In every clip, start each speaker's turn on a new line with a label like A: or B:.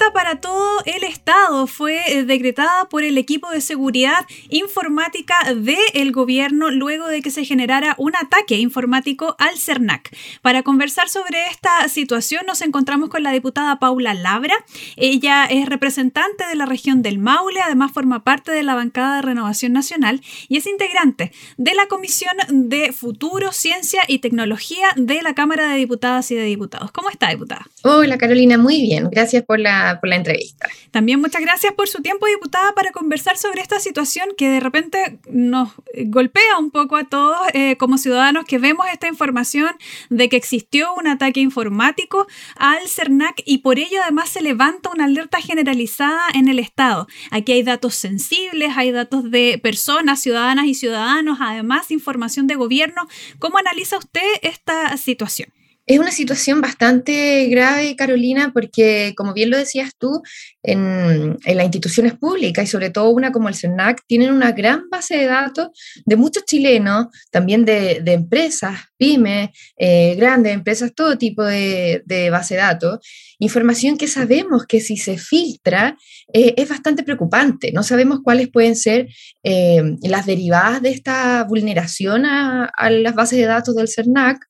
A: Alerta para todo el Estado fue eh, decretada por el equipo de seguridad informática del gobierno luego de que se generara un ataque informático al CERNAC. Para conversar sobre esta situación nos encontramos con la diputada Paula Labra. Ella es representante de la región del Maule, además forma parte de la bancada de Renovación Nacional y es integrante de la Comisión de Futuro, Ciencia y Tecnología de la Cámara de Diputadas y de Diputados. ¿Cómo está, diputada?
B: Hola, Carolina, muy bien. Gracias por la, por la entrevista.
A: También muchas gracias por su tiempo, diputada, para conversar sobre esta situación que de repente nos golpea un poco a todos eh, como ciudadanos que vemos esta información de que existió un ataque informático al CERNAC y por ello además se levanta una alerta generalizada en el Estado. Aquí hay datos sensibles, hay datos de personas, ciudadanas y ciudadanos, además información de gobierno. ¿Cómo analiza usted esta situación?
B: Es una situación bastante grave, Carolina, porque, como bien lo decías tú, en, las instituciones públicas y sobre todo una como el CERNAC tienen una gran base de datos de muchos chilenos, también de, empresas, pymes, eh, grandes empresas, todo tipo de, base de datos. Información que sabemos que si se filtra eh, es bastante preocupante. No sabemos cuáles pueden ser eh, las derivadas de esta vulneración a, a las bases de datos del CERNAC.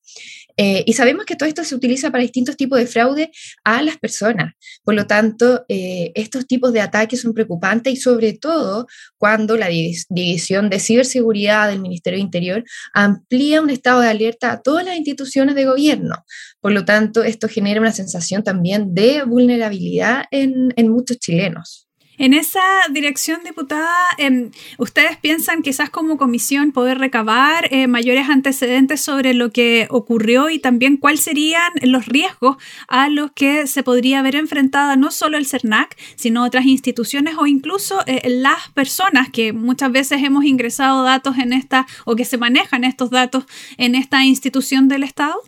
B: Eh, y sabemos que todo esto se utiliza para distintos tipos de fraude a las personas. Por lo tanto, eh, estos tipos de ataques son preocupantes y sobre todo cuando la División de Ciberseguridad del Ministerio de Interior amplía un estado de alerta a todas las instituciones de gobierno. Por lo tanto, esto genera una sensación también de vulnerabilidad en muchos chilenos.
A: En esa dirección, diputada, em, ¿ustedes piensan quizás como comisión poder recabar eh, mayores antecedentes sobre lo que ocurrió y también cuáles serían los riesgos a los que se podría haber enfrentada no solo el CERNAC, sino otras instituciones o incluso eh, las personas que muchas veces hemos ingresado datos en esta o que se manejan estos datos en esta institución del Estado?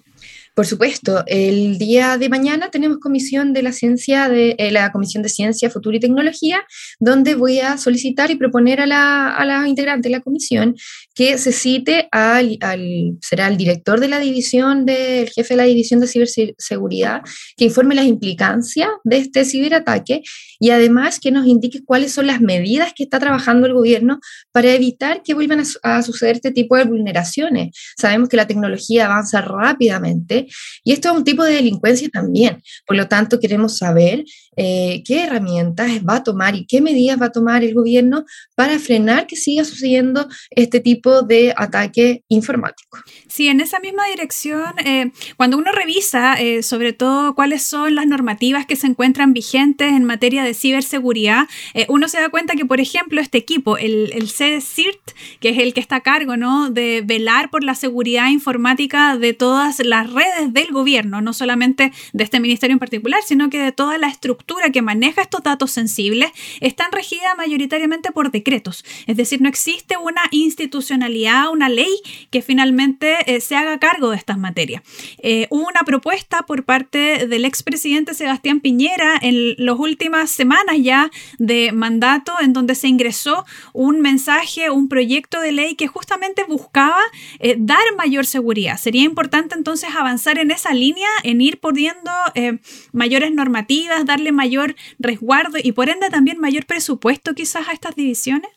B: Por supuesto, el día de mañana tenemos comisión de la ciencia, de eh, la Comisión de Ciencia, Futuro y Tecnología, donde voy a solicitar y proponer a la, integrante de la comisión que se cite al, al, será el director de la división, del jefe de la división de ciberseguridad, que informe las implicancias de este ciberataque y además que nos indique cuáles son las medidas que está trabajando el gobierno para evitar que vuelvan a, a suceder este tipo de vulneraciones. Sabemos que la tecnología avanza rápidamente y esto es un tipo de delincuencia también. Por lo tanto, queremos saber eh, qué herramientas va a tomar y qué medidas va a tomar el gobierno para frenar que siga sucediendo este tipo de ataque informático.
A: Sí, en esa misma dirección, eh, cuando uno revisa eh, sobre todo cuáles son las normativas que se encuentran vigentes en materia de ciberseguridad, uno se da cuenta que, por ejemplo, este equipo, el, el CIRT, que es el que está a cargo ¿no? de velar por la seguridad informática de todas las redes, del gobierno, no solamente de este ministerio en particular, sino que de toda la estructura que maneja estos datos sensibles, están regidas mayoritariamente por decretos. Es decir, no existe una institucionalidad, una ley que finalmente eh, se haga cargo de estas materias. Eh, hubo una propuesta por parte del expresidente Sebastián Piñera en las últimas semanas ya de mandato en donde se ingresó un mensaje, un proyecto de ley que justamente buscaba eh, dar mayor seguridad. Sería importante entonces avanzar en esa línea, en ir poniendo eh, mayores normativas, darle mayor resguardo y por ende también mayor presupuesto quizás a estas divisiones?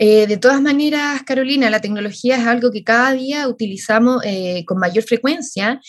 B: Eh, de todas maneras, Carolina, la tecnología es algo que cada día utilizamos con mayor frecuencia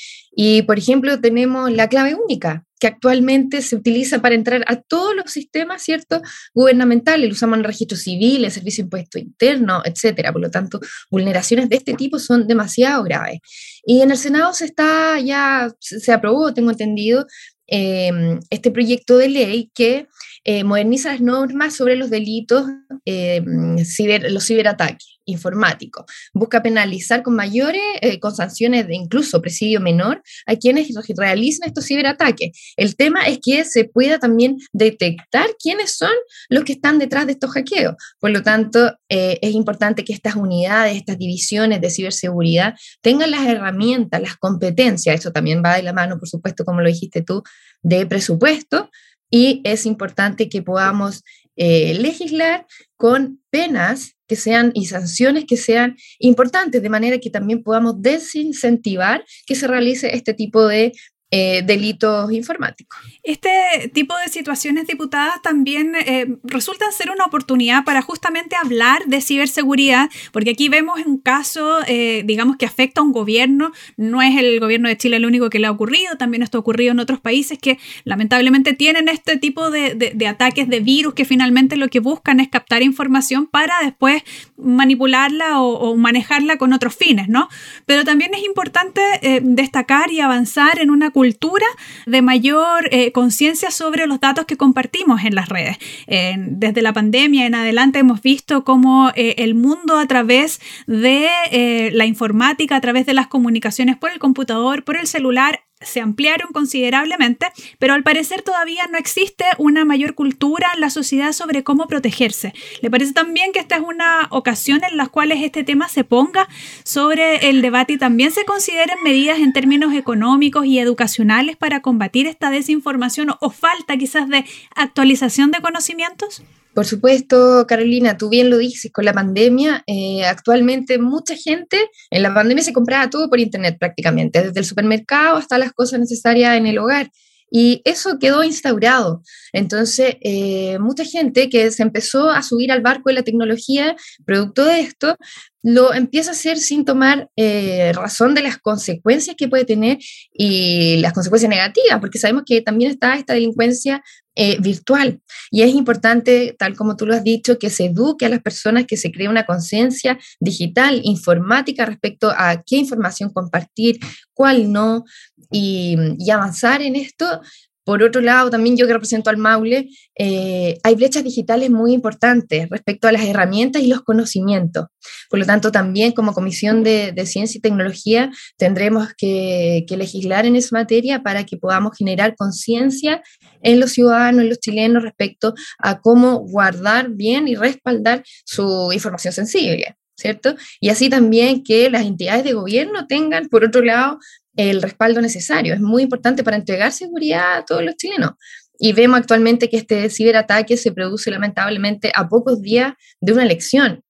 B: y, por ejemplo, tenemos la clave única, que actualmente se utiliza para entrar a todos los sistemas, ¿cierto?, gubernamentales. Lo usamos en el registro civil, el servicio de impuesto interno, etcétera. Por lo tanto, vulneraciones de este tipo son demasiado graves. Y en el Senado se está ya, se aprobó, tengo entendido, eh, este proyecto de ley que eh, moderniza las normas sobre los delitos, eh, los ciberataques informáticos. Busca penalizar con mayores, eh, con sanciones de incluso presidio menor a quienes realicen estos ciberataques. El tema es que se pueda también detectar quiénes son los que están detrás de estos hackeos. Por lo tanto, es importante que estas unidades, estas divisiones de ciberseguridad tengan las herramientas, las competencias, eso también va de la mano, por supuesto, como lo dijiste tú, de presupuesto, y es importante que podamos legislar con penas que sean y sanciones que sean importantes, de manera que también podamos desincentivar que se realice este tipo de eh, delitos informáticos.
A: Este tipo de situaciones, diputadas, también eh, resultan ser una oportunidad para justamente hablar de ciberseguridad, porque aquí vemos un caso, eh, digamos, que afecta a un gobierno, no es el gobierno de Chile el único que le ha ocurrido, también esto ha ocurrido en otros países que lamentablemente tienen este tipo de, ataques de virus que finalmente lo que buscan es captar información para después manipularla o, o manejarla con otros fines, ¿no? Pero también es importante destacar y avanzar en una cultura de mayor eh, conciencia sobre los datos que compartimos en las redes. desde la pandemia en adelante hemos visto cómo eh, el mundo a través de eh, la informática, a través de las comunicaciones por el computador, por el celular, se ampliaron considerablemente, pero al parecer todavía no existe una mayor cultura en la sociedad sobre cómo protegerse. ¿Le parece también que esta es una ocasión en la cual este tema se ponga sobre el debate y también se consideren medidas en términos económicos y educacionales para combatir esta desinformación o falta quizás de actualización de conocimientos?
B: Por supuesto, Carolina, tú bien lo dices, con la pandemia, eh, actualmente mucha gente, en la pandemia se compraba todo por internet prácticamente, desde el supermercado hasta las cosas necesarias en el hogar. Y eso quedó instaurado. Entonces, eh, mucha gente que se empezó a subir al barco de la tecnología, producto de esto, lo empieza a hacer sin tomar eh, razón de las consecuencias que puede tener y las consecuencias negativas, porque sabemos que también está esta delincuencia eh, virtual. Y es importante, tal como tú lo has dicho, que se eduque a las personas, que se cree una conciencia digital, informática respecto a qué información compartir, cuál no, y, y avanzar en esto por otro lado, también yo que represento al Maule, eh, hay brechas digitales muy importantes respecto a las herramientas y los conocimientos. Por lo tanto, también como Comisión de, Ciencia y Tecnología tendremos que, legislar en esa materia para que podamos generar conciencia en los ciudadanos, en los chilenos, respecto a cómo guardar bien y respaldar su información sensible. ¿Cierto? Y así también que las entidades de gobierno tengan, por otro lado, el respaldo necesario. Es muy importante para entregar seguridad a todos los chilenos. Y vemos actualmente que este ciberataque se produce lamentablemente a pocos días de una elección,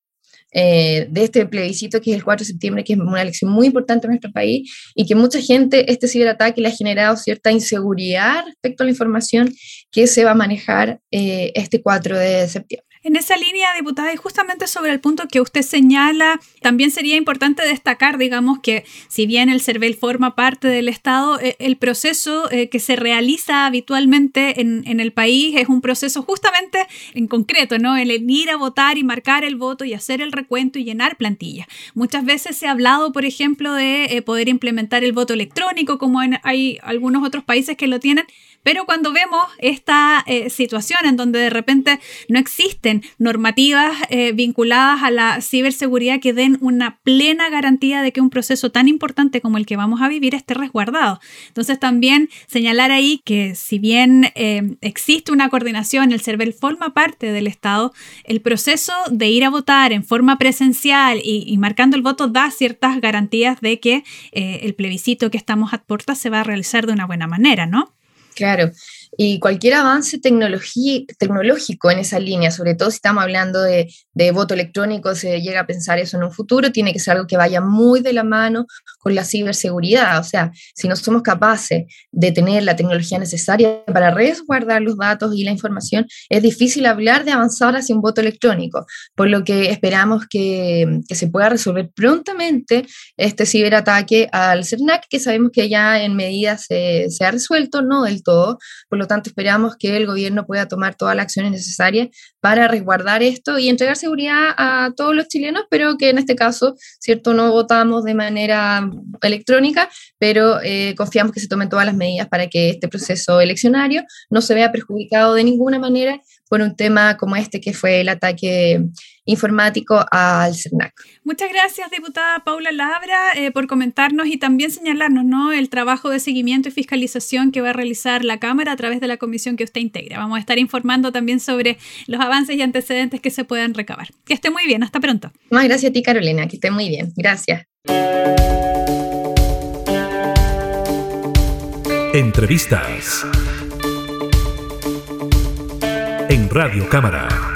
B: eh, de este plebiscito que es el 4 de septiembre, que es una elección muy importante en nuestro país y que mucha gente, este ciberataque le ha generado cierta inseguridad respecto a la información que se va a manejar eh, este 4 de septiembre.
A: En esa línea, diputada, y justamente sobre el punto que usted señala, también sería importante destacar, digamos, que si bien el CERVEL forma parte del Estado, eh, el proceso eh, que se realiza habitualmente en, el país es un proceso justamente en concreto, ¿no? El ir a votar y marcar el voto y hacer el recuento y llenar plantillas. Muchas veces se ha hablado, por ejemplo, de eh, poder implementar el voto electrónico, como hay algunos otros países que lo tienen, pero cuando vemos esta eh, situación en donde de repente no existen normativas eh, vinculadas a la ciberseguridad que den una plena garantía de que un proceso tan importante como el que vamos a vivir esté resguardado. Entonces también señalar ahí que si bien eh, existe una coordinación, el CERVEL forma parte del Estado, el proceso de ir a votar en forma presencial y, marcando el voto da ciertas garantías de que el plebiscito que estamos a puertas se va a realizar de una buena manera, ¿no?
B: Quero. Y cualquier avance tecnológico en esa línea, sobre todo si estamos hablando de, voto electrónico, se llega a pensar eso en un futuro, tiene que ser algo que vaya muy de la mano con la ciberseguridad. O sea, si no somos capaces de tener la tecnología necesaria para resguardar los datos y la información, es difícil hablar de avanzar hacia un voto electrónico, por lo que esperamos que, se pueda resolver prontamente este ciberataque al CERNAC, que sabemos que ya en medida se, se ha resuelto, no del todo, por lo tanto esperamos que el gobierno pueda tomar todas las acciones necesarias para resguardar esto y entregar seguridad a todos los chilenos, pero que en este caso, cierto, no votamos de manera electrónica, pero eh, confiamos que se tomen todas las medidas para que este proceso eleccionario no se vea perjudicado de ninguna manera por un tema como este que fue el ataque informático al CERNAC.
A: Muchas gracias, diputada Paula Labra, eh, por comentarnos y también señalarnos ¿no? el trabajo de seguimiento y fiscalización que va a realizar la Cámara a través de la comisión que usted integra. Vamos a estar informando también sobre los avances y antecedentes que se puedan recabar. Que esté muy bien, hasta pronto.
B: Más gracias a ti, Carolina, que esté muy bien. Gracias.
C: Entrevistas. En Radio Cámara